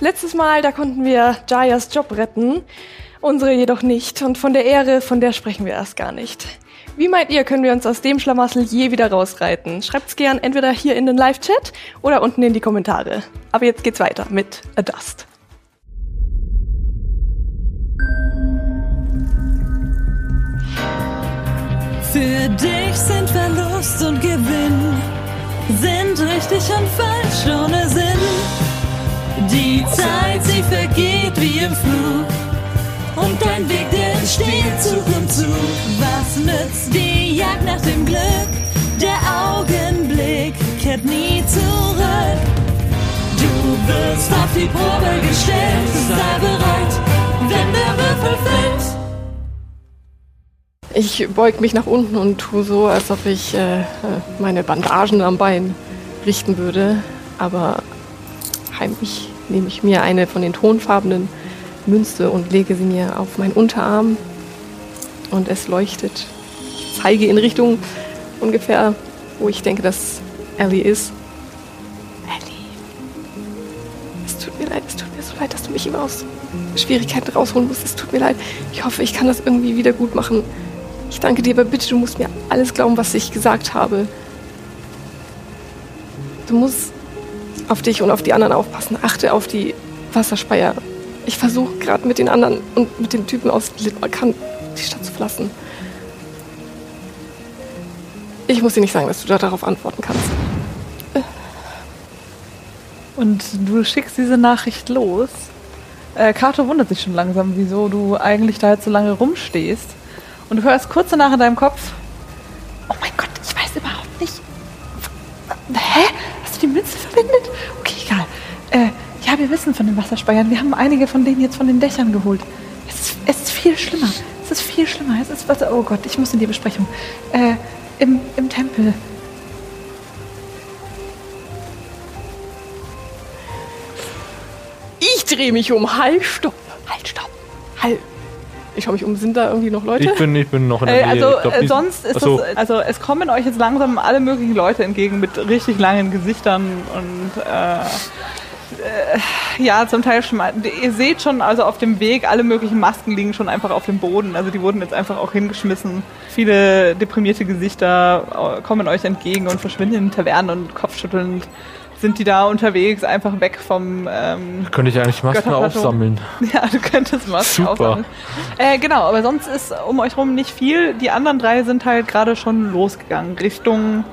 Letztes Mal, da konnten wir Jayas Job retten, unsere jedoch nicht. Und von der Ehre, von der sprechen wir erst gar nicht. Wie meint ihr, können wir uns aus dem Schlamassel je wieder rausreiten? Schreibt's gern entweder hier in den Live-Chat oder unten in die Kommentare. Aber jetzt geht's weiter mit Adust. Für dich sind Verlust und Gewinn, sind richtig und falsch ohne Sinn. Die Zeit, sie vergeht wie im Flug. Und dein Weg, der entsteht Zug um Zug. Was nützt die Jagd nach dem Glück? Der Augenblick kehrt nie zurück. Du wirst auf die Probe gestellt. Sei bereit, wenn der Würfel fällt. Ich beug mich nach unten und tue so, als ob ich äh, meine Bandagen am Bein richten würde. Aber heimlich nehme ich mir eine von den tonfarbenen Münze und lege sie mir auf meinen Unterarm. Und es leuchtet. Ich zeige in Richtung ungefähr, wo ich denke, dass Ellie ist. Ellie. Es tut mir leid, es tut mir so leid, dass du mich immer aus Schwierigkeiten rausholen musst. Es tut mir leid. Ich hoffe, ich kann das irgendwie wieder gut machen. Ich danke dir, aber bitte, du musst mir alles glauben, was ich gesagt habe. Du musst auf dich und auf die anderen aufpassen. Achte auf die Wasserspeier. Ich versuche gerade mit den anderen und mit den Typen aus Litmarkan die Stadt zu verlassen. Ich muss dir nicht sagen, dass du da darauf antworten kannst. Und du schickst diese Nachricht los. Äh, Kato wundert sich schon langsam, wieso du eigentlich da jetzt so lange rumstehst. Und du hörst kurz danach in deinem Kopf, oh mein Gott, ich weiß überhaupt nicht. Hä? Hast du die Münze verwendet? Okay, egal. Äh, ja, wir wissen von den Wasserspeiern. Wir haben einige von denen jetzt von den Dächern geholt. Es ist, es ist viel schlimmer. Es ist viel schlimmer. Es ist was. Oh Gott, ich muss in die Besprechung. Äh, im, im Tempel. Ich drehe mich um. Halt, stopp. Halt, stopp. Halt. Ich schaue mich um. Sind da irgendwie noch Leute? Ich bin, ich bin noch in Äh, der Nähe. also Ich glaub, äh, sonst ist Achso. das, also es kommen euch jetzt langsam alle möglichen Leute entgegen mit richtig langen Gesichtern und äh, äh, ja, zum Teil schon mal. Ihr seht schon, also auf dem Weg, alle möglichen Masken liegen schon einfach auf dem Boden. Also die wurden jetzt einfach auch hingeschmissen. Viele deprimierte Gesichter äh, kommen euch entgegen und verschwinden in Tavernen und kopfschüttelnd sind die da unterwegs, einfach weg vom ähm, Könnte ich eigentlich Masken aufsammeln. ja, du könntest Masken Super. aufsammeln. Äh, genau, aber sonst ist um euch rum nicht viel. Die anderen drei sind halt gerade schon losgegangen Richtung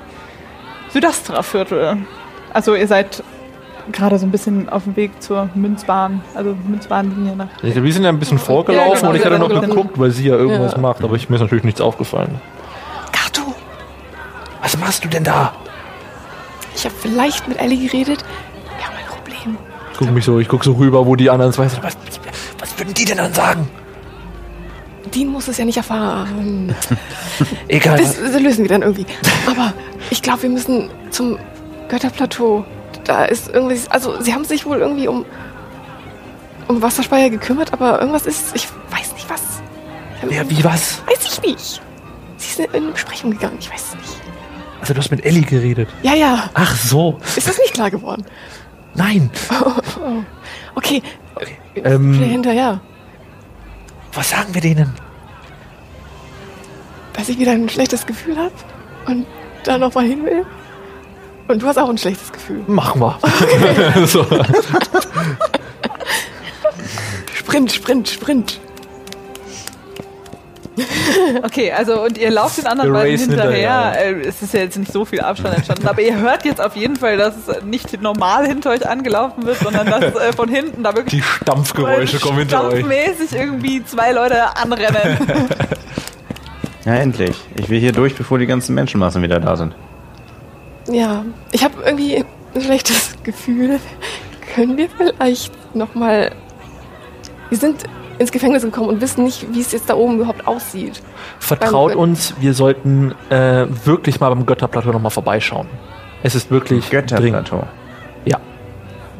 Südastra-Viertel. Also ihr seid gerade so ein bisschen auf dem Weg zur Münzbahn, also Münzbahnlinie nach. Glaub, wir sind ja ein bisschen vorgelaufen genau, und ich hatte noch sind geguckt, weil sie ja irgendwas Ja. macht, aber ich, mir ist natürlich nichts aufgefallen. Kato, Was machst du denn da? ich habe vielleicht mit Ellie geredet. Wir haben ein Problem. Ich guck mich so, ich guck so rüber, wo die anderen zwei sind. Was, was würden die denn dann sagen? Dean muss es ja nicht erfahren. Egal. Das, das lösen wir dann irgendwie. Aber ich glaube, wir müssen zum Götterplateau. Da ist irgendwie. Also, sie haben sich wohl irgendwie um, um Wasserspeier gekümmert, aber irgendwas ist. Ich weiß nicht was. Ja, wie was? Weiß ich nicht. Sie ist in eine Besprechung gegangen. Ich weiß es nicht. Also du hast mit Ellie geredet. Ja, ja. Ach so. Ist das nicht klar geworden? Nein. Okay. Ähm, Schnell hinterher. was sagen wir denen? Dass ich wieder ein schlechtes Gefühl habe und da nochmal hin will. Und du hast auch ein schlechtes Gefühl. Machen wir. so. Sprint, Sprint, Sprint. Okay, also und ihr lauft den anderen Wir beiden hinterher. hinterher. Äh, Es ist ja jetzt nicht so viel Abstand entstanden, aber ihr hört jetzt auf jeden Fall, dass es nicht normal hinter euch angelaufen wird, sondern dass äh, von hinten da wirklich Die Stampfgeräusche kommen hinter euch. stampfmäßig irgendwie zwei Leute anrennen. Ja, endlich. Ich will hier durch, bevor die ganzen Menschenmassen wieder da sind. Ja, ich habe irgendwie ein schlechtes Gefühl. Können wir vielleicht nochmal. Wir sind ins Gefängnis gekommen und wissen nicht, wie es jetzt da oben überhaupt aussieht. Vertraut Beim- uns, wir sollten äh, wirklich mal beim Götterplateau nochmal vorbeischauen. Es ist wirklich dringend. Götterplateau. Ja.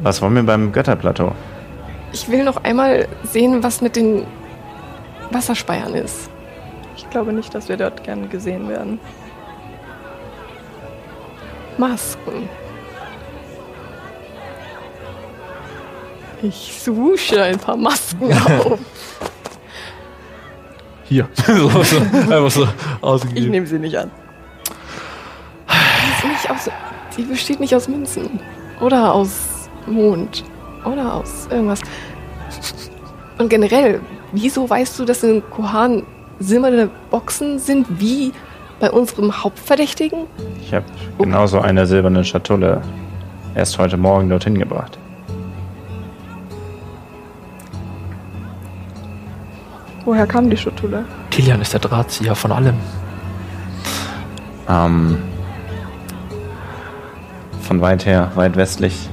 Was wollen wir beim Götterplateau? Ich will noch einmal sehen, was mit den Wasserspeiern ist. Ich glaube nicht, dass wir dort gern gesehen werden. Masken. Ich suche ein paar Masken auf. Hier. so, so, einfach so Ich ausgegeben. nehme sie nicht an. Die, aus, die besteht nicht aus Münzen. Oder aus Mond. Oder aus irgendwas. Und generell, wieso weißt du, dass in Kohan silberne Boxen sind wie bei unserem Hauptverdächtigen? Ich habe genauso eine silberne Schatulle erst heute Morgen dorthin gebracht. Woher kam die Schatulle? Kilian ist der Drahtzieher von allem. Ähm, von weit her, weit westlich.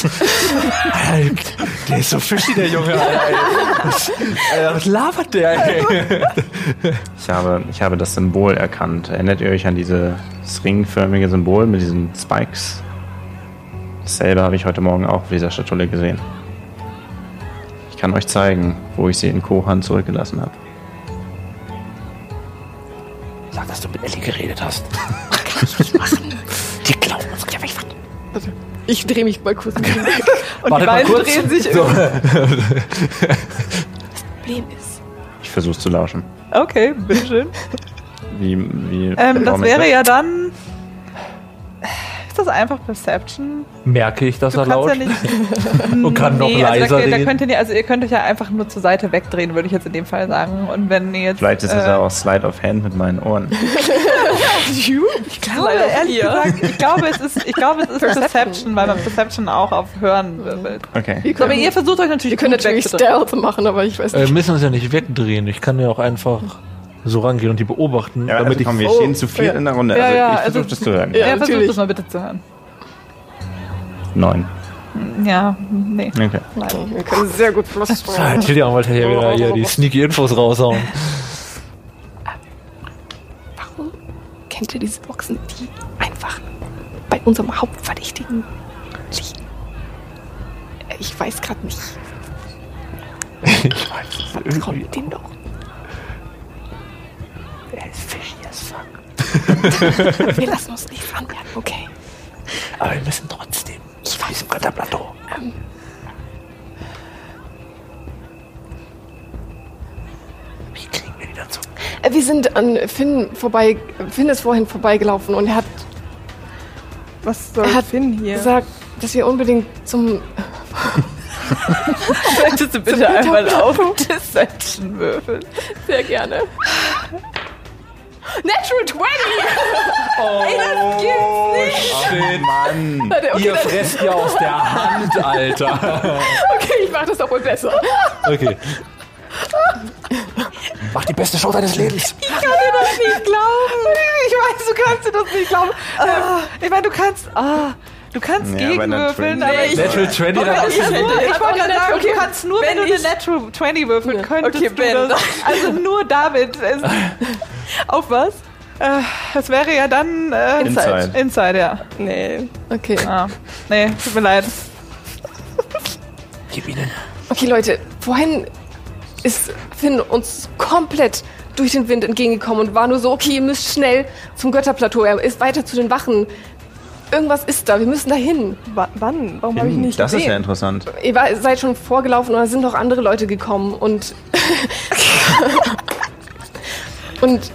der ist so fishy, der Junge. Was, was labert der, ey? Ich habe, ich habe das Symbol erkannt. Erinnert ihr euch an dieses ringförmige Symbol mit diesen Spikes? Dasselbe habe ich heute Morgen auch auf dieser Schatulle gesehen. Ich kann euch zeigen, wo ich sie in Kohan zurückgelassen habe. Sag, dass du mit Ellie geredet hast. Kann ich nicht machen. Die klauen uns gleich weg. Ich drehe mich mal kurz weg. Und Warte die beiden kurz. drehen sich So. Problem ist, Ich versuche zu lauschen. Okay, bitteschön. Wie, wie Ähm, das wäre ja dann. Ist das einfach Perception? Merke ich, dass Du er laut ja nicht. und kann noch Nee, leiser also da, da reden. könnt ihr, also ihr könnt euch ja einfach nur zur Seite wegdrehen, würde ich jetzt in dem Fall sagen. Und wenn ihr jetzt. Vielleicht ist es äh, ja auch Slide of Hand mit meinen Ohren. Ich glaube, ehrlich gesagt, ich glaube, es ist, ich glaube, es ist Perception. Perception, weil man Perception auch auf Hören wirbelt. Okay. Aber ihr versucht euch natürlich wir können gut natürlich. Stealth machen, aber ich weiß Äh, nicht. wir müssen uns ja nicht wegdrehen. Ich kann ja auch einfach so rangehen und die beobachten, Ja, damit also ich. komm, wir Oh, stehen zu viel ja. in der Runde. Ja, Also ja, ich versuche also- das zu hören. Ja, Ja, versucht das mal bitte zu hören. Neun. Ja, nee. Okay. Nein. Wir können sehr gut flüstern. Kilian wollte ja wieder hier die sneaky Infos raushauen. Warum kennt ihr diese Boxen, die einfach bei unserem Hauptverdächtigen liegen? Ich weiß gerade nicht. Ich weiß es Vertraut den doch. Wir lassen uns nichts anmerken, okay? Aber wir müssen trotzdem. Ich weiß im Götterplateau. Wie kriegen wir die dazu? Äh, Wir sind an Finn vorbei. Finn ist vorhin vorbeigelaufen und er hat Was soll Er hat Finn hier? gesagt, dass wir unbedingt zum. Könntest du bitte einmal auf Deception würfeln? Sehr gerne. Natural 20! Shit, Mann. Okay, Ihr dann- fresst ja aus der Hand, Alter. okay, ich mach das doch wohl besser. Okay. Mach die beste Show deines Lebens. Ich kann dir das nicht glauben. Ich weiß, du kannst dir das nicht glauben. Ähm, ich meine, du kannst. Ah, du kannst Ja, aber gegenwürfeln, Natural aber ich. Natural 20, Ja, dann ich, ich wollte gerade sagen, du Okay, kannst nur, wenn, wenn du ich- eine Natural 20 würfeln Ja. könntest. Okay, du das, also nur damit. Es, auf was? Äh, das wäre ja dann. Äh, Inside. Inside, ja. Nee. Okay. Ah, nee, tut mir leid. Gib ihnen. Okay, Leute, vorhin ist Finn uns komplett durch den Wind entgegengekommen und war nur so, okay, ihr müsst schnell zum Götterplateau. Er ist weiter zu den Wachen. Irgendwas ist da, wir müssen da hin. W wann? Warum habe ich nicht das ist ja gesehen? interessant. Ihr war, seid schon vorgelaufen und da sind noch andere Leute gekommen und. und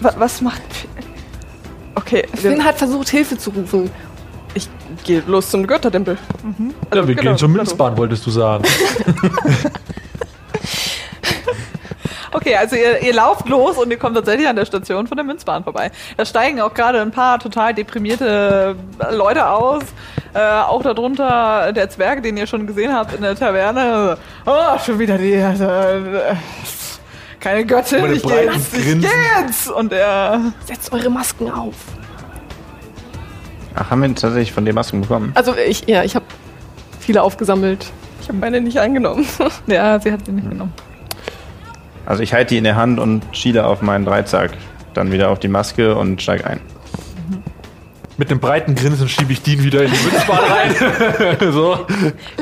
Wa- was macht. Okay, Finn hat versucht, Hilfe zu rufen. ich gehe los zum Göttertempel. Ja, wir genau, gehen zur. Münzbahn, wolltest du sagen. Okay, also ihr, ihr lauft los und ihr kommt tatsächlich an der Station von der Münzbahn vorbei. Da steigen auch gerade ein paar total deprimierte Leute aus. Äh, auch darunter der Zwerg, den ihr schon gesehen habt in der Taverne. Oh, schon wieder die. Äh, keine Göttin, ich geh breiten jetzt, ich Grinsen. geh jetzt. Und er. Setzt eure Masken auf. Ach, haben wir tatsächlich von den Masken bekommen? Also ich, ja, ich habe viele aufgesammelt. Ich habe meine nicht angenommen. Ja, sie hat sie nicht genommen. Also ich halte die in der Hand und schiele auf meinen Dreizack. Dann wieder auf die Maske und steig ein. Mit einem breiten Grinsen schiebe ich Dean wieder in die Münzbahn rein. so.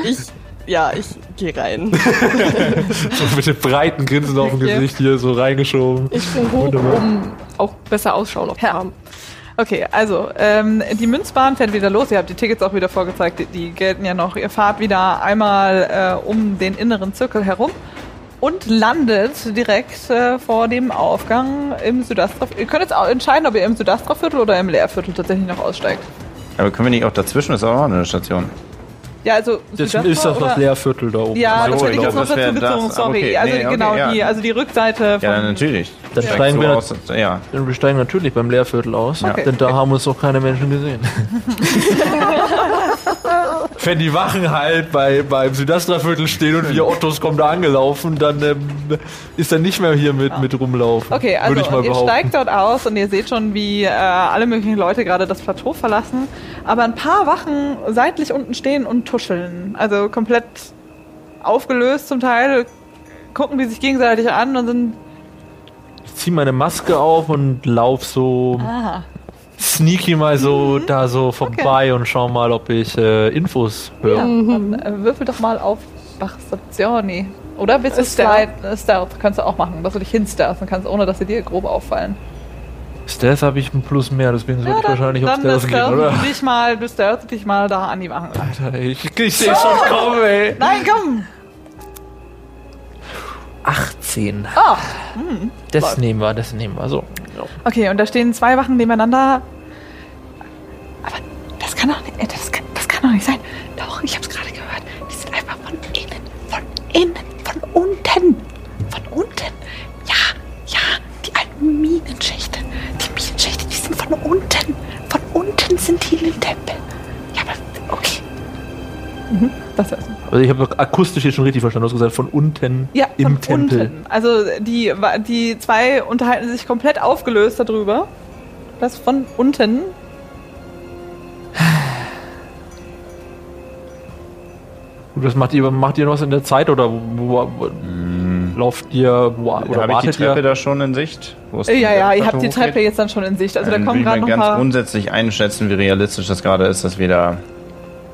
Ich, ja, ich gehe rein. so. Mit dem breiten Grinsen auf dem. Gesicht hier so reingeschoben. Ich bin hoch, Wunderbar. um auch besser Ausschau noch zu haben. Okay, also ähm, die Münzbahn fährt wieder los. Ihr habt die Tickets auch wieder vorgezeigt. Die, die gelten ja noch. Ihr fahrt wieder einmal äh, um den inneren Zirkel herum und landet direkt äh, vor dem Aufgang im Südastra. Ihr könnt jetzt auch entscheiden, ob ihr im Südastra-Viertel oder im Leerviertel tatsächlich noch aussteigt. Aber können wir nicht auch dazwischen? Das ist auch eine Station. Ja, also Das ist das oder- das Leerviertel da oben. Ja, So, das hätte ich jetzt glaub, noch dazu bezogen, das. sorry. Okay, also nee, okay, genau, ja. die, also die Rückseite Ja, natürlich. Dann Direkt steigen, so wir, aus, ja. dann wir steigen natürlich beim Leerviertel aus, Okay. denn da haben uns noch keine Menschen gesehen. Wenn die Wachen halt bei, beim Südastra-Viertel stehen und wir Ottos kommen da angelaufen, dann ähm, ist er nicht mehr hier mit, mit rumlaufen. Okay, also ihr steigt dort aus und ihr seht schon, wie äh, alle möglichen Leute gerade das Plateau verlassen. Aber ein paar Wachen seitlich unten stehen und tuscheln. Also komplett aufgelöst zum Teil, gucken die sich gegenseitig an und sind. Ich zieh meine Maske auf und lauf so Ah, sneaky mal so da so vorbei und schau mal, ob ich äh, Infos höre. ja, dann äh, würfel doch mal auf Perceptioni. Oder willst du Stealth. Stealth? Kannst du auch machen, dass du dich hinstealthen kannst, ohne dass sie dir grob auffallen. Stealth habe ich ein Plus mehr, deswegen sollte ich wahrscheinlich auf Stealth gehen, oder? du dich mal, du stealth dich mal da an die Wachen. Alter, ich, ich sehe schon kommen, ey. Nein, komm! 18. Ah, Das läuft. nehmen wir, das nehmen wir. So. Okay, und da stehen zwei Wachen nebeneinander. Also ich habe akustisch jetzt schon richtig verstanden. Du hast gesagt, von unten Ja, im von Tempel. unten. Also die, die zwei unterhalten sich komplett aufgelöst darüber. Das von unten. Und das macht ihr, macht ihr noch was in der Zeit oder wo, wo, wo lauft ihr, wo, oder habe ich die wartet Treppe ihr? da schon in Sicht? Wo es Ja, ja, ihr habt die? Treppe jetzt dann schon in Sicht. Also Dann da kommen gerade noch ganz grundsätzlich einschätzen, wie realistisch das gerade ist, dass wir da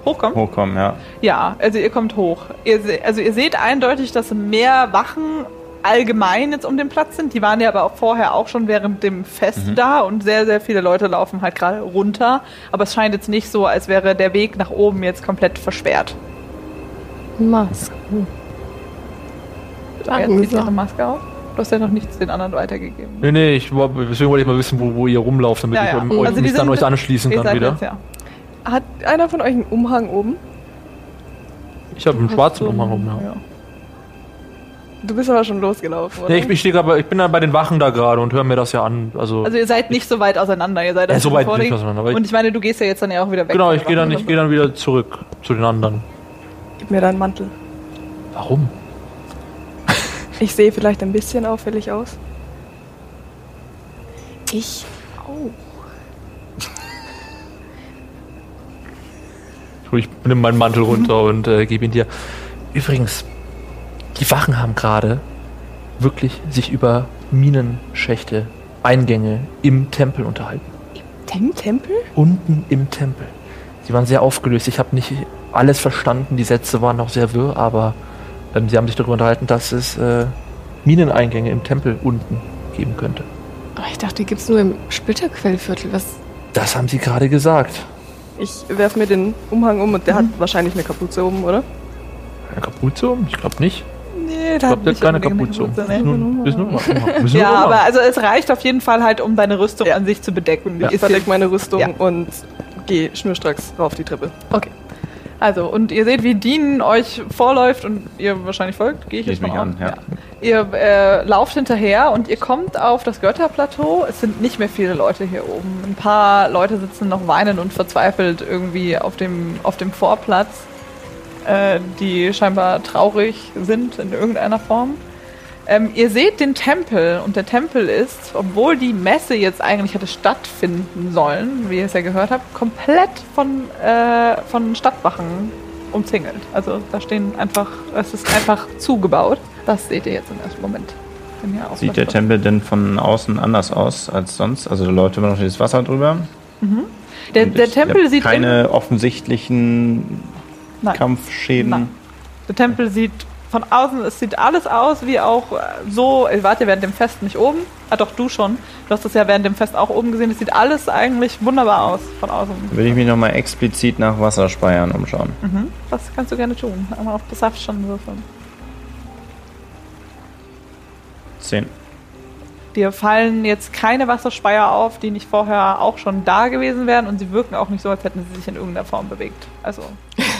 hochkommen. hochkommen, ja. Ja, also ihr kommt hoch. Ihr, se- also ihr seht eindeutig, dass mehr Wachen allgemein jetzt um den Platz sind. Die waren ja aber auch vorher auch schon während dem Fest Mhm. da und sehr, sehr viele Leute laufen halt gerade runter. Aber es scheint jetzt nicht so, als wäre der Weg nach oben jetzt komplett versperrt. Maske. Jetzt zieht ihre Maske auf. Du hast ja noch nichts den anderen weitergegeben. Nee, nee, ich, deswegen wollte ich mal wissen, wo, wo ihr rumlauft, damit Ja, ich ja. um, euch, Also die mich dann euch anschließen kann wieder. jetzt, ja. Hat einer von euch einen Umhang oben? Ich habe einen schwarzen So, Umhang rum, ja. ja. Du bist aber schon losgelaufen, oder? Nee, ich, ich, stehe grad bei- ich bin da bei den Wachen da gerade und höre mir das ja an. Also, Also ihr seid nicht so weit auseinander. Ihr seid Ja, also so weit nicht auseinander, aber ich- Und ich meine, du gehst ja jetzt dann ja auch wieder weg. genau, von ich gehe dann, Wachen, ich gehe dann wieder zurück zu den anderen. Gib mir deinen Mantel. Warum? Ich sehe vielleicht ein bisschen auffällig aus. Ich auch. Ich nehme meinen Mantel runter und äh, gebe ihn dir. Übrigens, die Wachen haben gerade wirklich sich über Minenschächte, Eingänge im Tempel unterhalten. Im Tempel? Unten im Tempel. Sie waren sehr aufgelöst. Ich habe nicht alles verstanden. Die Sätze waren noch sehr wirr, aber ähm, sie haben sich darüber unterhalten, dass es äh, Mineneingänge im Tempel unten geben könnte. Aber ich dachte, die gibt's nur im Splitterquellviertel. Was? Das haben sie gerade gesagt. Ich werf mir den Umhang um und der hat wahrscheinlich eine Kapuze oben, oder? Eine Kapuze um? Ich glaube nicht. Nee, Ich glaube, der hat keine Kapuze um. ne? Ist nur, ist nur, Ja, Umhang. aber also es reicht auf jeden Fall halt, um deine Rüstung an sich zu bedecken. Ich verdeck meine Rüstung Ja. und gehe schnurstracks rauf die Treppe. Okay. Also, und ihr seht, wie Dean euch vorläuft und ihr wahrscheinlich folgt, gehe ich jetzt mal mich an. an, ja. Ihr äh, lauft hinterher und ihr kommt auf das Götterplateau. Es sind nicht mehr viele Leute hier oben. Ein paar Leute sitzen noch weinend und verzweifelt irgendwie auf dem, auf dem Vorplatz, äh, die scheinbar traurig sind in irgendeiner Form. Ähm, ihr seht den Tempel und der Tempel ist, obwohl die Messe jetzt eigentlich hätte stattfinden sollen, wie ihr es ja gehört habt, komplett von, äh, von Stadtwachen umzingelt. Also da stehen einfach, es ist einfach zugebaut. Das seht ihr jetzt im ersten Moment. Sieht der Tempel denn von außen anders aus als sonst? Also da läuft immer noch dieses Wasser drüber. Der, Und der es Tempel sieht keine offensichtlichen Nein. Kampfschäden. Nein. Der Tempel sieht von außen, es sieht alles aus wie auch äh, so, ihr wart ja während dem Fest nicht oben. Ah doch, du schon. Du hast das ja während dem Fest auch oben gesehen. Es sieht alles eigentlich wunderbar aus von außen. Will ich mich nochmal explizit nach Wasserspeiern umschauen. Mhm. Das kannst du gerne tun. Einmal auf Perception würfeln. Zehn. Dir fallen jetzt keine Wasserspeier auf, die nicht vorher auch schon da gewesen wären und sie wirken auch nicht so, als hätten sie sich in irgendeiner Form bewegt. Also,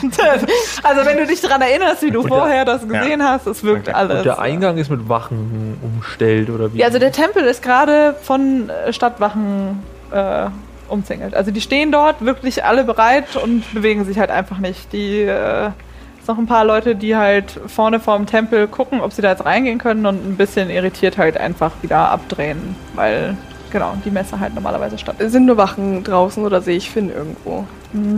also wenn du dich daran erinnerst, wie du Und der- vorher das gesehen hast, es wirkt Okay. alles. Und der Eingang ist mit Wachen umstellt oder wie? Ja, also der Tempel ist gerade von äh, Stadtwachen äh, umzingelt. Also die stehen dort wirklich alle bereit und bewegen sich halt einfach nicht. Die äh, noch ein paar Leute, die halt vorne vorm Tempel gucken, ob sie da jetzt reingehen können und ein bisschen irritiert halt einfach wieder abdrehen, weil genau die Messe halt normalerweise stattfindet. Sind nur Wachen draußen oder sehe ich Finn irgendwo?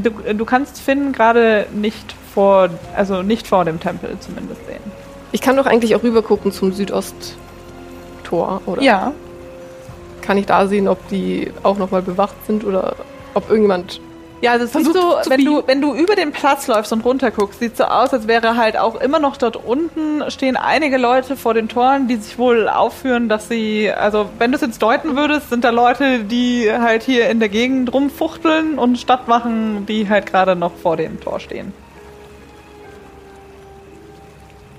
Du, du kannst Finn gerade nicht vor, also nicht vor dem Tempel zumindest sehen. Ich kann doch eigentlich auch rüber gucken zum Südosttor, oder? Ja, Kann ich da sehen, ob die auch nochmal bewacht sind oder ob irgendjemand. Ja, also es sieht so, wenn du, wenn du über den Platz läufst und runter guckst, sieht so aus, als wäre halt auch immer noch dort unten stehen einige Leute vor den Toren, die sich wohl aufführen, dass sie, also wenn du es jetzt deuten würdest, sind da Leute, die halt hier in der Gegend rumfuchteln und Stadtwachen, die halt gerade noch vor dem Tor stehen.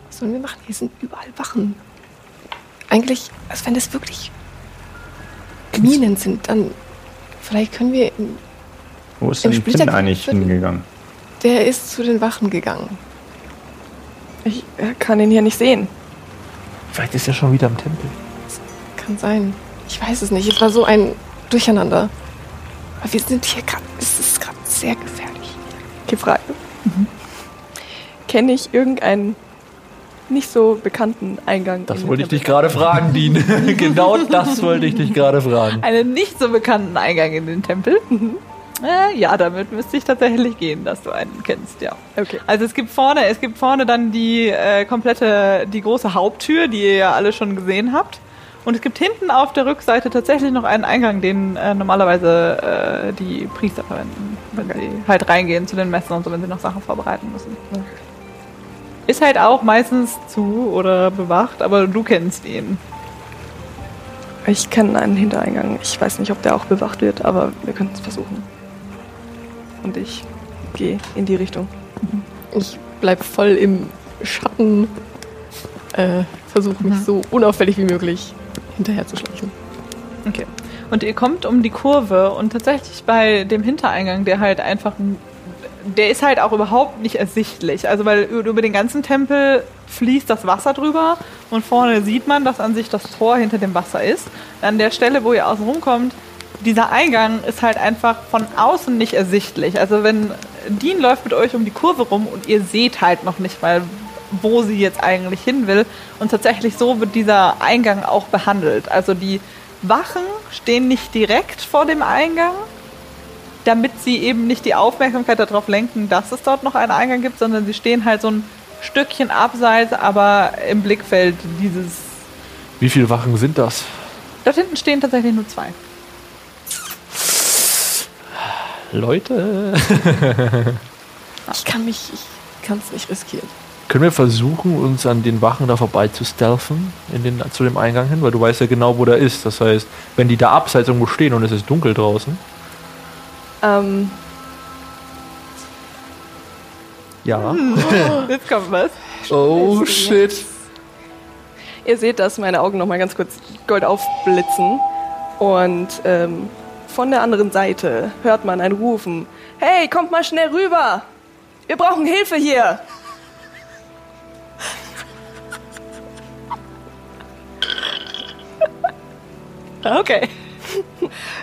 Was sollen wir machen? Hier sind überall Wachen. Eigentlich, also wenn das wirklich Minen sind, dann vielleicht können wir. Wo ist Im denn Finn Splitter- eigentlich hingegangen? Der ist zu den Wachen gegangen. Ich äh, kann ihn hier nicht sehen. Vielleicht ist er schon wieder im Tempel. Kann sein. Ich weiß es nicht. Es war so ein Durcheinander. Aber wir sind hier gerade. Es ist gerade sehr gefährlich. Okay, Frage. Kenne ich irgendeinen nicht so bekannten Eingang? Das in den wollte ich dich gerade fragen, Dean. genau das wollte ich dich gerade fragen. Einen nicht so bekannten Eingang in den Tempel. Äh, ja, damit müsste ich tatsächlich gehen, dass du einen kennst, ja. Okay. Also es gibt vorne, es gibt vorne dann die äh, komplette, die große Haupttür, die ihr ja alle schon gesehen habt. Und es gibt hinten auf der Rückseite tatsächlich noch einen Eingang, den äh, normalerweise äh, die Priester verwenden, wenn sie halt reingehen zu den Messen und so, wenn sie noch Sachen vorbereiten müssen. Ist halt auch meistens zu oder bewacht, aber du kennst ihn. Ich kenne einen Hintereingang. Ich weiß nicht, ob der auch bewacht wird, aber wir können es versuchen. Und ich gehe in die Richtung. Ich bleib voll im Schatten. Äh, Versuche mich Mhm. so unauffällig wie möglich hinterher zu schleichen. Okay. Und ihr kommt um die Kurve und tatsächlich bei dem Hintereingang, der halt einfach ein, der ist halt auch überhaupt nicht ersichtlich. Also weil über den ganzen Tempel fließt das Wasser drüber und vorne sieht man, dass an sich das Tor hinter dem Wasser ist. An der Stelle, wo ihr außen rumkommt, dieser Eingang ist halt einfach von außen nicht ersichtlich. Also wenn Dean läuft mit euch um die Kurve rum und ihr seht halt noch nicht mal, wo sie jetzt eigentlich hin will. Und tatsächlich so wird dieser Eingang auch behandelt. Also die Wachen stehen nicht direkt vor dem Eingang, damit sie eben nicht die Aufmerksamkeit darauf lenken, dass es dort noch einen Eingang gibt, sondern sie stehen halt so ein Stückchen abseits, aber im Blickfeld dieses. Wie viele Wachen sind das? Dort hinten stehen tatsächlich nur zwei. Leute. Ich kann mich, ich kann es nicht riskieren. Können wir versuchen, uns an den Wachen da vorbei zu stealthen in den, zu dem Eingang hin? Weil du weißt ja genau, wo der ist. Das heißt, wenn die da abseits irgendwo stehen und es ist dunkel draußen. Ähm, Ja. Jetzt kommt was. Oh shit. ihr seht, dass meine Augen noch mal ganz kurz gold aufblitzen. Und ähm, von der anderen Seite hört man ein Rufen. Hey, kommt mal schnell rüber! Wir brauchen Hilfe hier! Okay.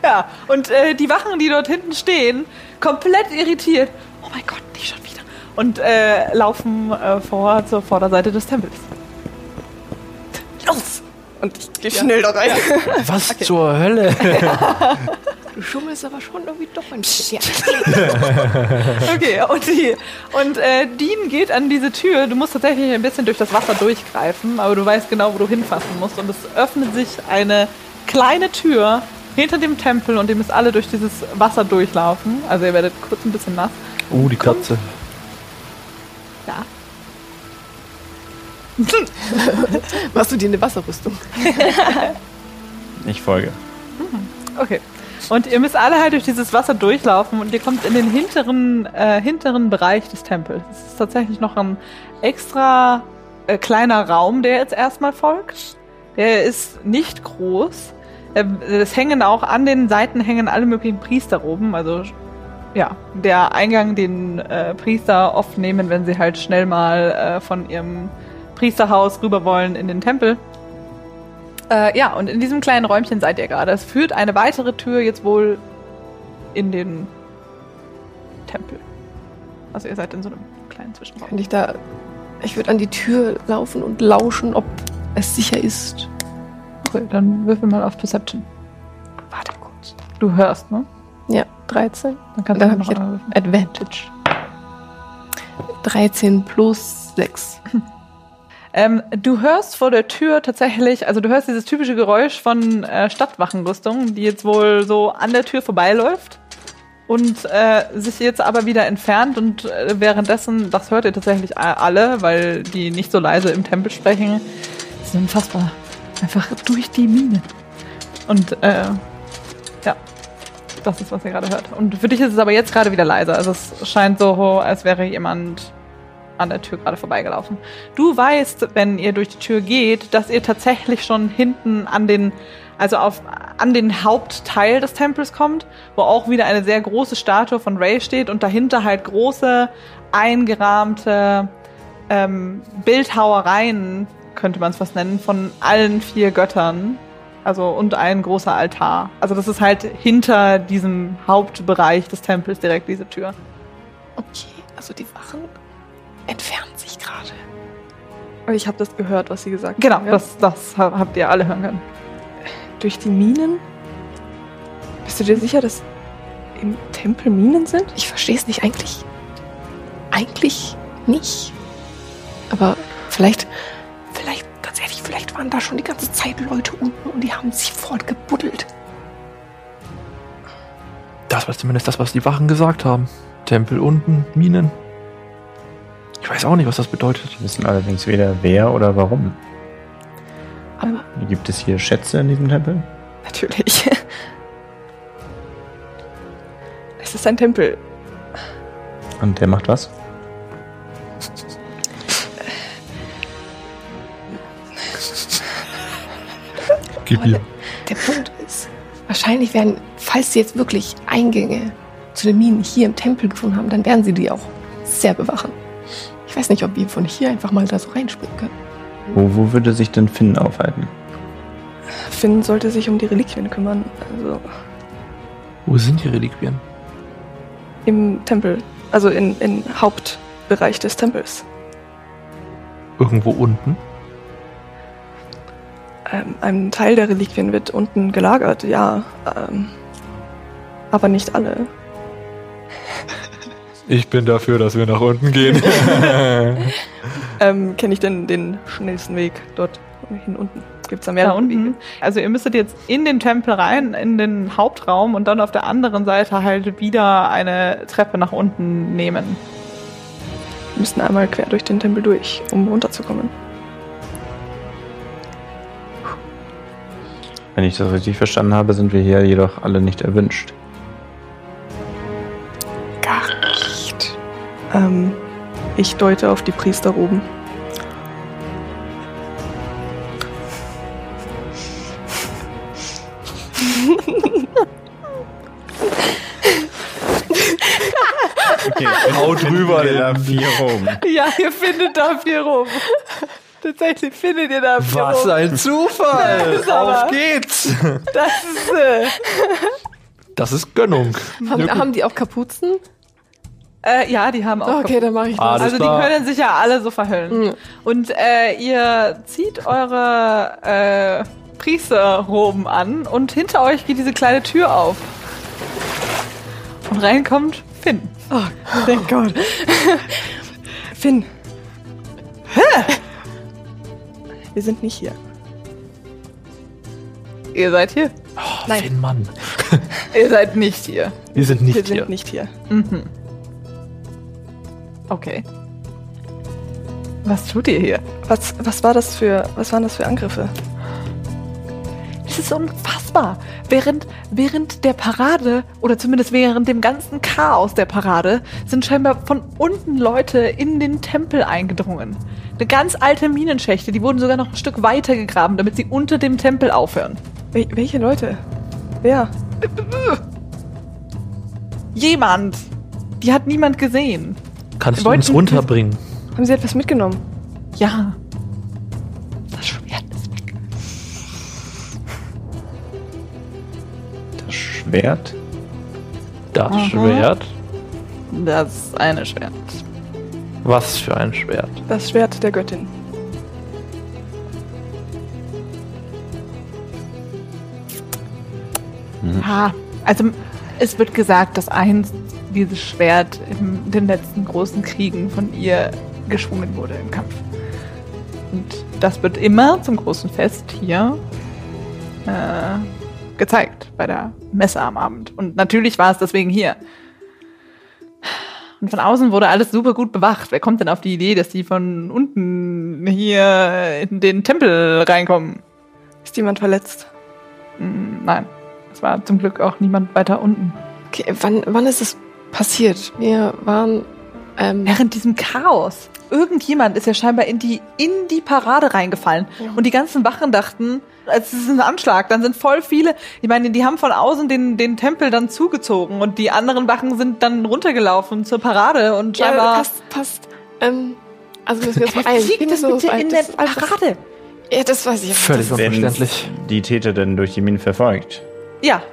Ja, und äh, die Wachen, die dort hinten stehen, komplett irritiert. Oh mein Gott, nicht schon wieder. Und äh, laufen äh, vor zur Vorderseite des Tempels. Los! Und ich gehe schnell da rein. Was zur Hölle? Du schummelst aber schon irgendwie doch ein bisschen. Okay, und, die, und äh, Dean geht an diese Tür. Du musst tatsächlich ein bisschen durch das Wasser durchgreifen, aber du weißt genau, wo du hinfassen musst. Und es öffnet sich eine kleine Tür hinter dem Tempel und ihr müsst alle durch dieses Wasser durchlaufen. Also ihr werdet kurz ein bisschen nass. Oh, die Katze. Ja. Machst du dir eine Wasserrüstung? Ich folge. Okay. Und ihr müsst alle halt durch dieses Wasser durchlaufen und ihr kommt in den hinteren, äh, hinteren Bereich des Tempels. Es ist tatsächlich noch ein extra äh, kleiner Raum, der jetzt erstmal folgt. Der ist nicht groß. Ähm, Es hängen auch an den Seiten hängen alle möglichen Priester oben. Also ja, der Eingang, den äh, Priester oft nehmen, wenn sie halt schnell mal äh, von ihrem Priesterhaus rüber wollen in den Tempel. Äh, ja, und in diesem kleinen Räumchen seid ihr gerade. Es führt eine weitere Tür jetzt wohl in den Tempel. Also ihr seid in so einem kleinen Zwischenraum. Könnte ich da. Ich würde an die Tür laufen und lauschen, ob es sicher ist. Okay, dann würfel mal auf Perception. Warte kurz. Du hörst, ne? Ja, 13. Dann kannst Dann du ich noch einmal würfeln. Advantage. 13 plus 6. Ähm, du hörst vor der Tür tatsächlich, also du hörst dieses typische Geräusch von äh, Stadtwachenrüstung, die jetzt wohl so an der Tür vorbeiläuft und äh, sich jetzt aber wieder entfernt und äh, währenddessen, das hört ihr tatsächlich alle, weil die nicht so leise im Tempel sprechen, das ist unfassbar. Einfach durch die Mine. Und äh, ja, das ist, was ihr gerade hört. Und für dich ist es aber jetzt gerade wieder leiser. Also es scheint so, als wäre jemand an der Tür gerade vorbeigelaufen. Du weißt, wenn ihr durch die Tür geht, dass ihr tatsächlich schon hinten an den, also auf, an den Hauptteil des Tempels kommt, wo auch wieder eine sehr große Statue von Ray steht und dahinter halt große, eingerahmte ähm, Bildhauereien, könnte man es fast nennen, von allen vier Göttern. Also und ein großer Altar. Also das ist halt hinter diesem Hauptbereich des Tempels direkt diese Tür. Okay, also die Wachen entfernen sich gerade. Und ich habe das gehört, was sie gesagt Genau, haben. ja? das, das habt ihr alle hören können. Durch die Minen? Bist du dir sicher, dass im Tempel Minen sind? Ich verstehe es nicht. Eigentlich. Eigentlich nicht. Aber vielleicht. Vielleicht, ganz ehrlich, vielleicht waren da schon die ganze Zeit Leute unten und die haben sich voll gebuddelt. Das war zumindest das, was die Wachen gesagt haben. Tempel unten, Minen. Ich weiß auch nicht, was das bedeutet. Wir wissen allerdings weder wer oder warum. Aber Gibt es hier Schätze in diesem Tempel? Natürlich. Es ist ein Tempel. Und der macht was? Gib ihr. der Punkt ist, wahrscheinlich werden, falls sie jetzt wirklich Eingänge zu den Minen hier im Tempel gefunden haben, dann werden sie die auch sehr bewachen. Ich weiß nicht, ob wir von hier einfach mal da so reinspringen können. Wo, wo würde sich denn Finn aufhalten? Finn sollte sich um die Reliquien kümmern. Also Wo sind die Reliquien? im Tempel. Also in, in Hauptbereich des Tempels. Irgendwo unten. Ähm, ein Teil der Reliquien wird unten gelagert, ja. Ähm, aber nicht alle. Ich bin dafür, dass wir nach unten gehen. Ähm, Kenne ich denn den schnellsten Weg dort hin unten? Gibt es da Da mehrere unten. Wege? Also ihr müsstet jetzt in den Tempel rein, in den Hauptraum und dann auf der anderen Seite halt wieder eine Treppe nach unten nehmen. Wir müssen einmal quer durch den Tempel durch, um runterzukommen. Wenn ich das richtig verstanden habe, sind wir hier jedoch alle nicht erwünscht. Ähm, ich deute auf die Priester oben. Okay, Hau drüber, da den- vier rum. Ja, ihr findet da vier rum. Tatsächlich findet ihr da vier Was rum. ein Zufall! ist aber- Auf geht's! Das ist, äh, Das ist Gönnung. Haben, haben die auch Kapuzen? Äh, ja, die haben auch Okay, dann mache ich das. Alles Also die klar. können sich ja alle so verhüllen. Mhm. Und äh, ihr zieht eure äh, Priesterroben an und hinter euch geht diese kleine Tür auf. Und reinkommt Finn. Oh, thank God. Finn. Wir sind nicht hier. Ihr seid hier. Oh, Nein. Finn, Mann. Ihr seid nicht hier. Wir sind nicht Wir hier. sind nicht hier. Mhm. Okay. Was tut ihr hier? Was, was war das für, was waren das für Angriffe? Es ist unfassbar. Während, während der Parade, oder zumindest während dem ganzen Chaos der Parade, sind scheinbar von unten Leute in den Tempel eingedrungen. Eine ganz alte Minenschächte, die wurden sogar noch ein Stück weiter gegraben, damit sie unter dem Tempel aufhören. Wel welche Leute? Wer? Jemand! Die hat niemand gesehen. Kannst du Wollten uns runterbringen? Haben Sie etwas mitgenommen? Ja. Das Schwert ist weg. Das Schwert? Das Aha. Schwert? Das eine Schwert. Was für ein Schwert? Das Schwert der Göttin. Ja, also es wird gesagt, dass einst dieses Schwert in den letzten großen Kriegen von ihr geschwungen wurde im Kampf. Und das wird immer zum großen Fest hier äh, gezeigt bei der Messe am Abend. Und natürlich war es deswegen hier. Und von außen wurde alles super gut bewacht. Wer kommt denn auf die Idee, dass die von unten hier in den Tempel reinkommen? Ist jemand verletzt? Hm, Nein, es war zum Glück auch niemand weiter unten. Okay, wann, wann ist es passiert? Wir waren. Ähm, Während diesem Chaos. Irgendjemand ist ja scheinbar in die, in die Parade reingefallen. Und die ganzen Wachen dachten, es ist ein Anschlag. Dann sind voll viele, ich meine, die haben von außen den, den Tempel dann zugezogen und die anderen Wachen sind dann runtergelaufen zur Parade und ja, scheinbar. passt, passt. Ähm, also müssen wir uns beeilen. Fliegt Wir das bitte in der Parade? Ja, das weiß ich. Völlig unverständlich. die Täter denn durch die Minen verfolgt? Ja,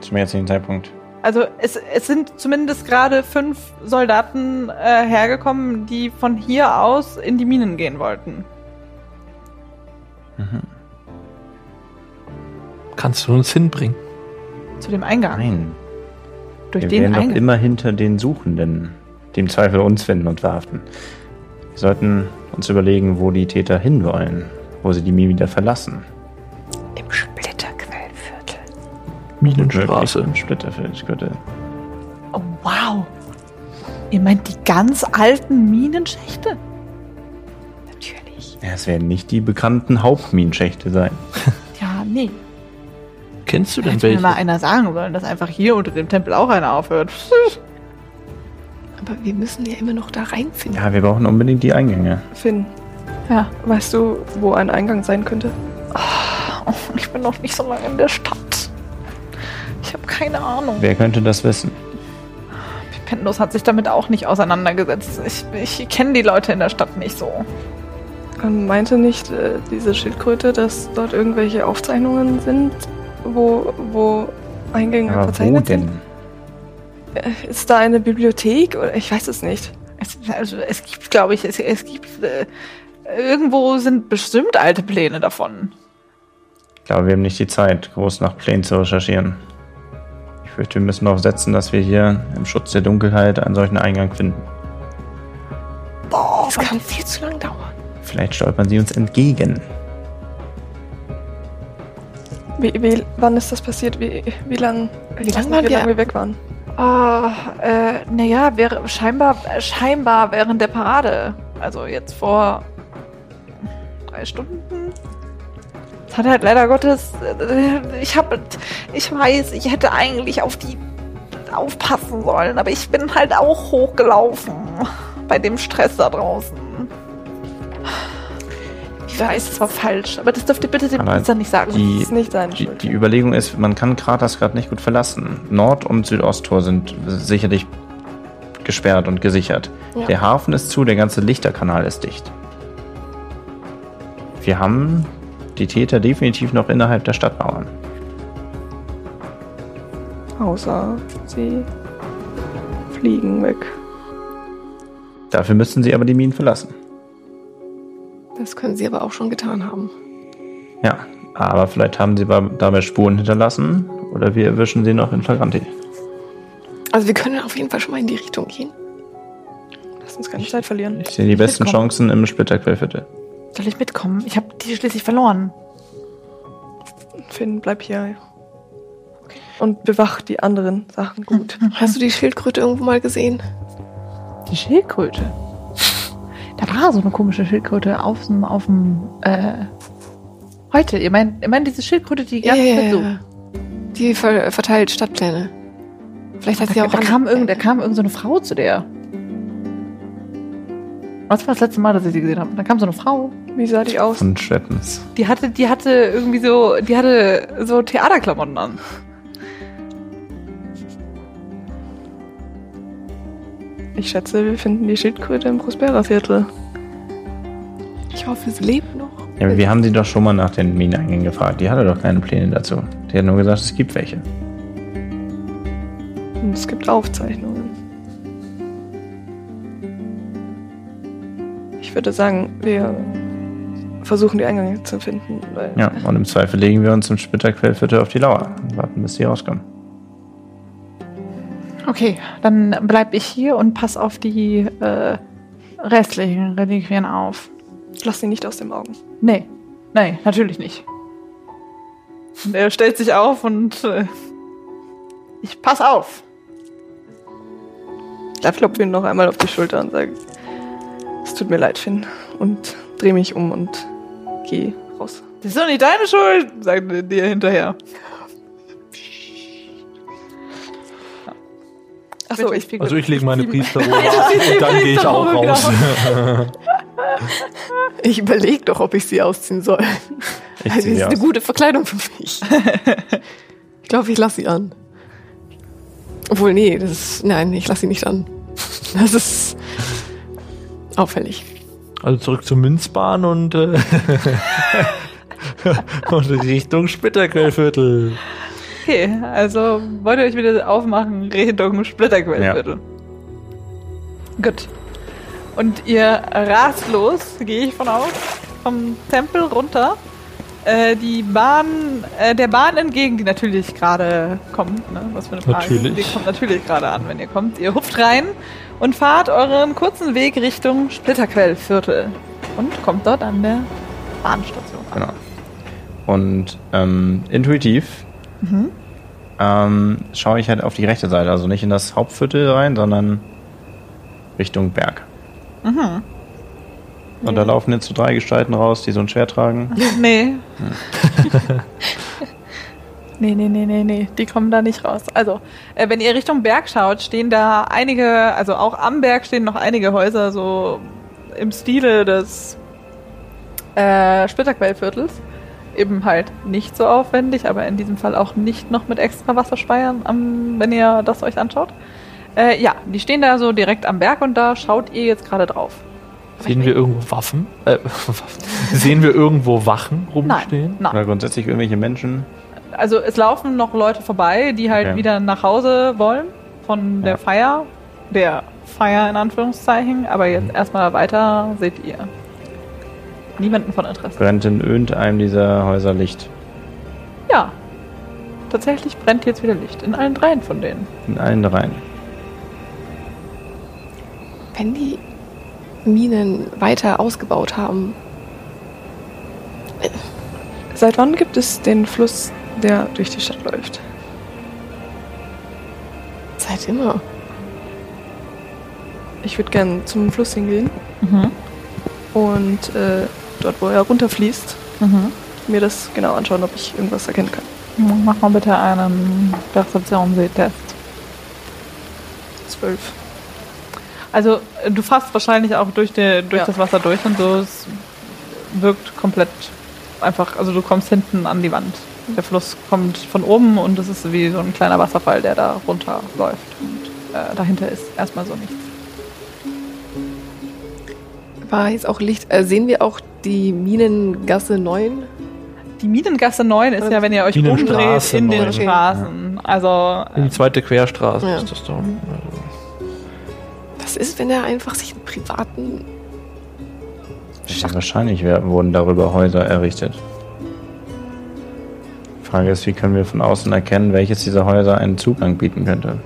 Zum jetzigen Zeitpunkt. Also es, es sind zumindest gerade fünf Soldaten äh, hergekommen, die von hier aus in die Minen gehen wollten. Kannst du uns hinbringen? Zu dem Eingang. Nein. Durch wir den werden doch Eingang. immer hinter den Suchenden, die im Zweifel uns finden und verhaften. Wir sollten uns überlegen, wo die Täter hinwollen, wo sie die Mine wieder verlassen. Minenstraße. Splitterfeldgürtel. Oh, wow. Ihr meint die ganz alten Minenschächte? Natürlich. Ja, es werden nicht die bekannten Hauptminenschächte sein. Ja, nee. Kennst du denn Hätte mir welche? mal einer sagen sollen, dass einfach hier unter dem Tempel auch einer aufhört. Aber wir müssen ja immer noch da reinfinden. Ja, wir brauchen unbedingt die Eingänge. Finn, Ja. weißt du, wo ein Eingang sein könnte? Oh, ich bin noch nicht so lange in der Stadt. Keine Ahnung. Wer könnte das wissen? Pendus hat sich damit auch nicht auseinandergesetzt. Ich, ich kenne die Leute in der Stadt nicht so. Ähm, meinte nicht äh, diese Schildkröte, dass dort irgendwelche Aufzeichnungen sind, wo, wo Eingänge Aber wo verzeichnet denn? sind? Äh, Ist da eine Bibliothek? Oder ich weiß es nicht. Es, also, es gibt, glaube ich, es, es gibt. Äh, irgendwo sind bestimmt alte Pläne davon. Ich glaube, wir haben nicht die Zeit, groß nach Plänen zu recherchieren. Ich fürchte, wir müssen darauf setzen, dass wir hier im Schutz der Dunkelheit einen solchen Eingang finden. Das kann viel zu lang dauern. Vielleicht stolpern sie uns entgegen. Wie, wie, wann ist das passiert? Wie, wie lang, Wie lang waren wie wir- lange wir weg waren? Ah, äh, naja, wäre scheinbar, scheinbar während der Parade. Also jetzt vor drei Stunden. Hat halt leider Gottes. äh, Ich habe, ich weiß, ich hätte eigentlich auf die aufpassen sollen, aber ich bin halt auch hochgelaufen bei dem Stress da draußen. Ich weiß, es war falsch, aber das dürft ihr bitte dem Besitzer nicht sagen. Die, Das ist nicht seine die, die Überlegung ist, man kann Kraters gerade nicht gut verlassen. Nord- und Südosttor sind sicherlich gesperrt und gesichert. Ja. Der Hafen ist zu, der ganze Lichterkanal ist dicht. Wir haben die Täter definitiv noch innerhalb der Stadtmauern. Außer sie fliegen weg. Dafür müssten sie aber die Minen verlassen. Das können sie aber auch schon getan haben. Ja, aber vielleicht haben sie dabei Spuren hinterlassen Oder wir erwischen sie noch in Flagranti. Also wir können auf jeden Fall schon mal in die Richtung gehen. Lass uns keine Zeit verlieren. Ich sehe die besten. Chancen im Splitterquellviertel. Soll ich mitkommen? Ich habe die schließlich verloren. Finn, bleib hier. Und bewach die anderen Sachen gut. Hast du die Schildkröte irgendwo mal gesehen? Die Schildkröte. Da war so eine komische Schildkröte auf dem, auf dem, äh, heute. Ihr meint, ihr meint diese Schildkröte, die ganze Zeit so. Die ver verteilt Stadtpläne. Vielleicht hat sie auch da, kam irgend, da kam irgend so eine Frau zu der. Was war das letzte Mal, dass ich sie gesehen habe? Da kam so eine Frau. Wie sah die aus? Von Schweppens. Die hatte, die hatte irgendwie so, die hatte so Theaterklamotten an. Ich schätze, wir finden die Schildkröte im Prospera-Viertel. Ich hoffe, sie lebt noch. Ja, aber wir haben sie doch schon mal nach den Mineneingängen gefragt. Die hatte doch keine Pläne dazu. Die hat nur gesagt, es gibt welche. Und es gibt Aufzeichnungen. Würde sagen, wir versuchen die Eingänge zu finden. Weil Ja, und im Zweifel legen wir uns im Splitterquellviertel auf die Lauer und warten, bis sie rauskommen. Okay, dann bleib ich hier und pass auf die äh, restlichen Reliquien auf. Lass sie nicht aus den Augen. Nee, nee, natürlich nicht. Und er stellt sich auf und äh, ich pass auf. Da klopfe ihn noch einmal auf die Schulter und sage, es tut mir leid, Finn. Und drehe mich um und gehe raus. Das ist doch nicht deine Schuld, sagt er dir hinterher. Achso, ich Also ich lege meine Priesterrobe ab und dann gehe ich auch raus. Ich überlege doch, ob ich sie ausziehen soll. Ich Also, das sie ist eine aus. gute Verkleidung für mich. ich glaube, ich lasse sie an. Obwohl, nee, das ist. Nein, ich lasse sie nicht an. Das ist auffällig. Also zurück zur Münzbahn und, äh, und Richtung Splitterquellviertel. Okay, also wollt ihr euch wieder aufmachen Richtung Splitterquellviertel. Gut. Und ihr rast los, gehe ich von aus, vom Tempel runter. Äh, die Bahn, äh, der Bahn entgegen, die natürlich gerade kommt, ne? Was für eine Frage. Natürlich. Die kommt natürlich gerade an, wenn ihr kommt. Ihr hupft rein und fahrt euren kurzen Weg Richtung Splitterquellviertel. Und kommt dort an der Bahnstation an. Genau. Und ähm, intuitiv Mhm. ähm, schaue ich halt auf die rechte Seite, also nicht in das Hauptviertel rein, sondern Richtung Berg. Mhm. Und da laufen jetzt so drei Gestalten raus, die so ein Schwert tragen. Nee. nee, nee, nee, nee, nee. Die kommen da nicht raus. Also, äh, wenn ihr Richtung Berg schaut, stehen da einige, also auch am Berg stehen noch einige Häuser, so im Stile des äh, Splitterquellviertels. Eben halt nicht so aufwendig, aber in diesem Fall auch nicht noch mit extra Wasserspeiern, am, wenn ihr das euch anschaut. Äh, ja, die stehen da so direkt am Berg und da schaut ihr jetzt gerade drauf. Sehen wir irgendwo Waffen? Äh, Waffen. Sehen wir irgendwo Wachen rumstehen? Nein, Oder nein. grundsätzlich irgendwelche Menschen. Also es laufen noch Leute vorbei, die halt Okay. wieder nach Hause wollen von der Ja. Feier. Der Feier in Anführungszeichen. Aber jetzt erstmal weiter seht ihr niemanden von Interesse. Brennt in irgendeinem dieser Häuser Licht. Ja. Tatsächlich brennt jetzt wieder Licht in allen dreien von denen. In allen dreien. Wenn die Minen weiter ausgebaut haben, Seit wann gibt es den Fluss, der durch die Stadt läuft? seit immer. Ich würde gern zum Fluss hingehen Mhm. und äh, dort, wo er runterfließt, Mhm. mir das genau anschauen, ob ich irgendwas erkennen kann. Mach mal bitte einen Perception-Sehtest. Zwölf. Also du fasst wahrscheinlich auch durch, die, durch Ja. das Wasser durch und so. Es wirkt komplett einfach, also du kommst hinten an die Wand. Der Fluss kommt von oben und es ist wie so ein kleiner Wasserfall, der da runterläuft. Und äh, dahinter ist erstmal so nichts. War jetzt auch Licht. Äh, sehen wir auch die Minengasse 9? Die Minengasse 9 ist ja, wenn ihr euch umdreht in den 9. Straßen. Also In die zweite Querstraße Ja. ist das da. Also, Was ist, wenn er einfach sich einen privaten. Ja, wahrscheinlich wurden darüber Häuser errichtet. Frage ist, wie können wir von außen erkennen, welches dieser Häuser einen Zugang bieten könnte?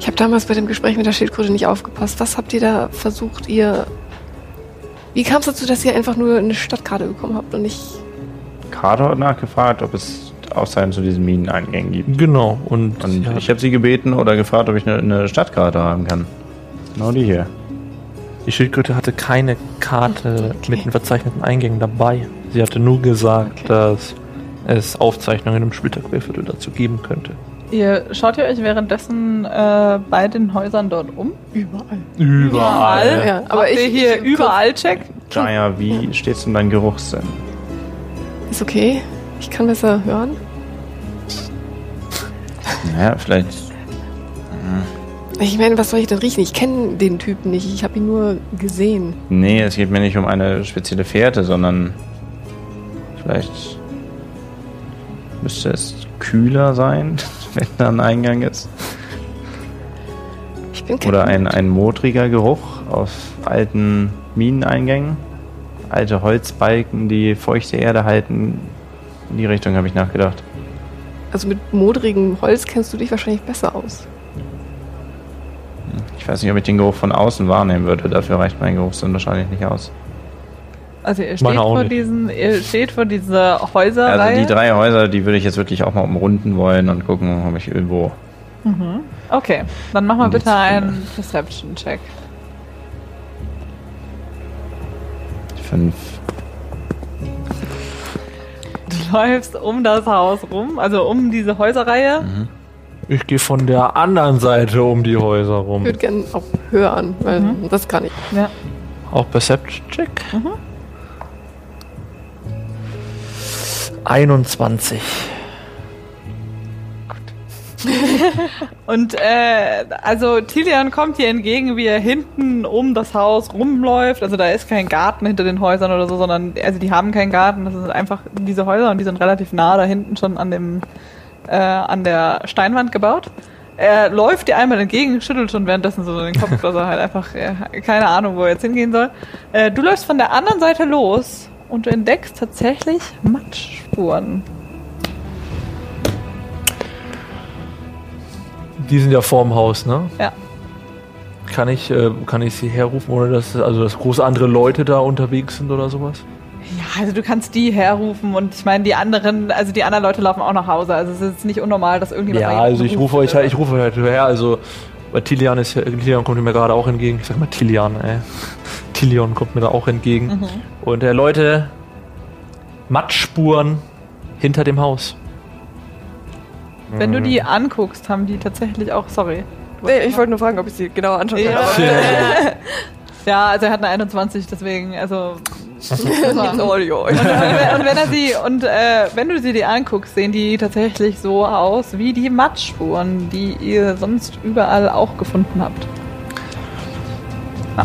Ich habe damals bei dem Gespräch mit der Schildkröte nicht aufgepasst. Was habt ihr da versucht, ihr. Wie kam es dazu, dass ihr einfach nur eine Stadtkarte bekommen habt und nicht. Karte hat nachgefragt, ob es Aussagen zu diesen Mineneingängen gibt. Genau. Und, Und ich habe sie gebeten oder gefragt, ob ich eine, eine Stadtkarte haben kann. Genau die hier. die Schildkröte hatte keine Karte mit den verzeichneten Eingängen dabei. Sie hatte nur gesagt, dass es Aufzeichnungen im Splitterquellviertel dazu geben könnte. Ihr schaut ihr euch währenddessen äh, bei den Häusern dort um? Überall. Überall. Ja, aber ich. hier ich- überall Check? Jaya, wie steht's um deinen Geruchssinn? Ist okay. Ich kann besser hören. Naja, vielleicht. Ich meine, was soll ich denn riechen? Ich kenne den Typen nicht. Ich habe ihn nur gesehen. Nee, es geht mir nicht um eine spezielle Fährte, sondern vielleicht müsste es kühler sein, wenn da ein Eingang ist. Oder ein, ein modriger Geruch aus alten Mineneingängen. Alte Holzbalken, die feuchte Erde halten. In die Richtung habe ich nachgedacht. Also mit modrigem Holz kennst du dich wahrscheinlich besser aus. Ich weiß nicht, ob ich den Geruch von außen wahrnehmen würde. Dafür reicht mein Geruchssinn wahrscheinlich nicht aus. Also ihr steht, vor nicht. diesen, ihr steht vor dieser Häuserreihe. Also die drei Häuser, die würde ich jetzt wirklich auch mal umrunden wollen und gucken, ob ich irgendwo. Okay, dann mach mal bitte einen Perception-Check. Fünf. Du läufst um das Haus rum, also um diese Häuserreihe. Ich gehe von der anderen Seite um die Häuser rum. Ich würde gerne auch hören, weil Mhm. das kann ich. Ja. Auch Perception Check. 21. Und äh, also Tilian kommt dir entgegen, wie er hinten um das Haus rumläuft. Also da ist kein Garten hinter den Häusern oder so, sondern also die haben keinen Garten. Das sind einfach diese Häuser und die sind relativ nah da hinten schon an dem äh, an der Steinwand gebaut. Er läuft dir einmal entgegen, schüttelt schon währenddessen so den Kopf, dass er halt einfach äh, keine Ahnung, wo er jetzt hingehen soll. Äh, du läufst von der anderen Seite los und du entdeckst tatsächlich Matschspuren. Die sind ja vorm Haus, ne? Ja. Kann ich, äh, kann ich sie herrufen, ohne dass, also, dass große andere Leute da unterwegs sind oder sowas? Ja, also du kannst die herrufen und ich meine, die anderen, also die anderen Leute laufen auch nach Hause. Also es ist nicht unnormal, dass irgendjemand Ja, also ich rufe euch halt, ich rufe euch halt her, also weil Tilian ist ja, Tilian kommt mir gerade auch entgegen. Ich sag mal Tilian, ey. Tilion kommt mir da auch entgegen. Mhm. Und äh, Leute, Matschspuren hinter dem Haus. Wenn du die anguckst, haben die tatsächlich auch, sorry. Nee, ich wollte nur fragen, ob ich sie genauer anschauen kann. Ja. Ja, also er hat eine 21, deswegen, also. Und, und wenn er sie und äh, wenn du sie dir anguckst, sehen die tatsächlich so aus wie die Matschspuren, die ihr sonst überall auch gefunden habt. Ah.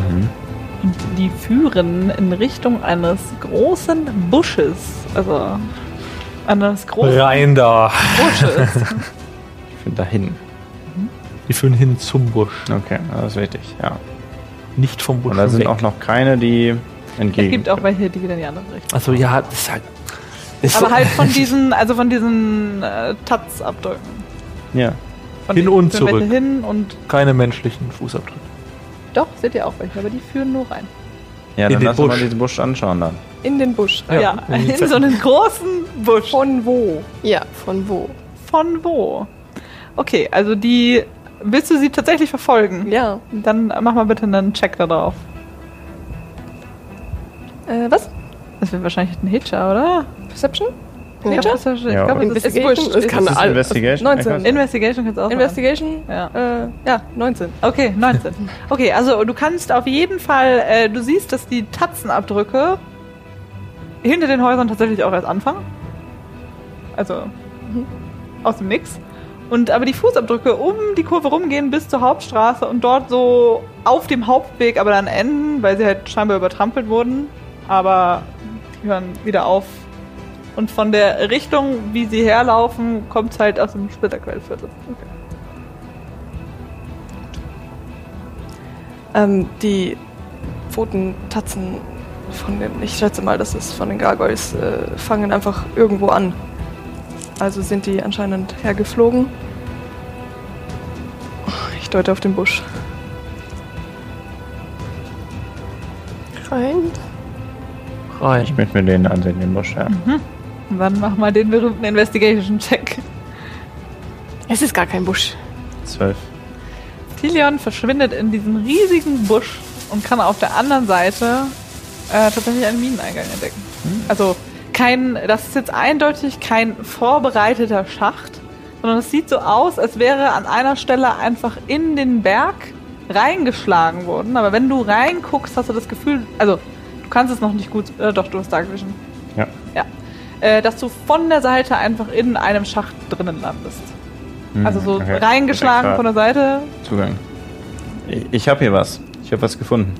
Und die führen in Richtung eines großen Busches, also eines großen Rein da. Busches. Ich finde dahin. Die führen hin zum Busch. Okay, das ist wichtig, ja. Nicht vom Busch. Und da sind weg. auch noch keine, die entgegen. es gibt auch welche, die wieder in die andere Richtung. Also ja, das ist halt. Ist Aber so- halt von diesen, also von diesen äh, Taz-Abdrücken. Ja. Von Hin und zurück. hin und keine menschlichen Fußabdrücke. Doch, seht ihr auch welche, aber die führen nur rein. Ja, dann den lass uns mal Busch. diesen Busch anschauen dann. In den Busch. Ja, Ja, in den in so einen großen Busch. Von wo? Ja, von wo? Von wo? Okay, also die. Willst du sie tatsächlich verfolgen? Ja. Dann mach mal bitte einen Check da drauf. Äh, was? Das wird wahrscheinlich ein Hitcher, oder? Perception? Ich glaube, Nature? das ist- ich Ja. glaube, es ist Investigation? wurscht. Es kann alles. Investigation? 19. Investigation kannst du auch machen. Investigation? Ja. Äh, ja, 19. Okay, 19. Okay, also du kannst auf jeden Fall, äh, du siehst, dass die Tatzenabdrücke hinter den Häusern tatsächlich auch erst anfangen. Also aus dem Nix. Und aber die Fußabdrücke um die Kurve rumgehen bis zur Hauptstraße und dort so auf dem Hauptweg aber dann enden, weil sie halt scheinbar übertrampelt wurden. Aber die hören wieder auf. Und von der Richtung, wie sie herlaufen, kommt es halt aus dem Splitterquellviertel. Ähm, die Pfoten, Tatzen, von den, ich schätze mal, das ist von den Gargoyles, äh, fangen einfach irgendwo an. Also sind die anscheinend hergeflogen. Ich deute auf den Busch. Rein. Rein. Ich möchte mir den ansehen, den Busch, ja. Und dann mach mal den berühmten Investigation-Check. Es ist gar kein Busch. Zwölf. Tilion verschwindet in diesem riesigen Busch und kann auf der anderen Seite äh, tatsächlich einen Mineneingang entdecken. Also kein, das ist jetzt eindeutig kein vorbereiteter Schacht, sondern es sieht so aus, als wäre an einer Stelle einfach in den Berg reingeschlagen worden. Aber wenn du reinguckst, hast du das Gefühl, also du kannst es noch nicht gut, äh, doch, du hast Dark Vision. Ja. Ja. Äh, dass du von der Seite einfach in einem Schacht drinnen landest. Hm, Also so okay. reingeschlagen von der Seite. Zugang. Ich, ich habe hier was. Ich habe was gefunden.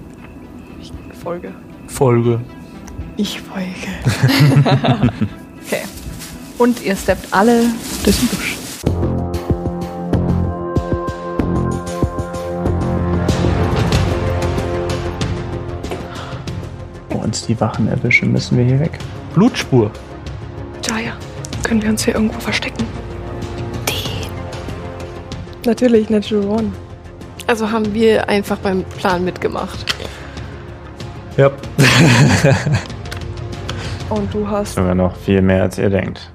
Folge. Folge. Ich folge. Okay. Und ihr steppt alle durch den Busch. Wo uns die Wachen erwischen, müssen wir hier weg. Blutspur. Können wir uns hier irgendwo verstecken? Natürlich, Natural One. Also haben wir einfach beim Plan mitgemacht. Ja. Und du hast Sogar noch viel mehr, als ihr denkt.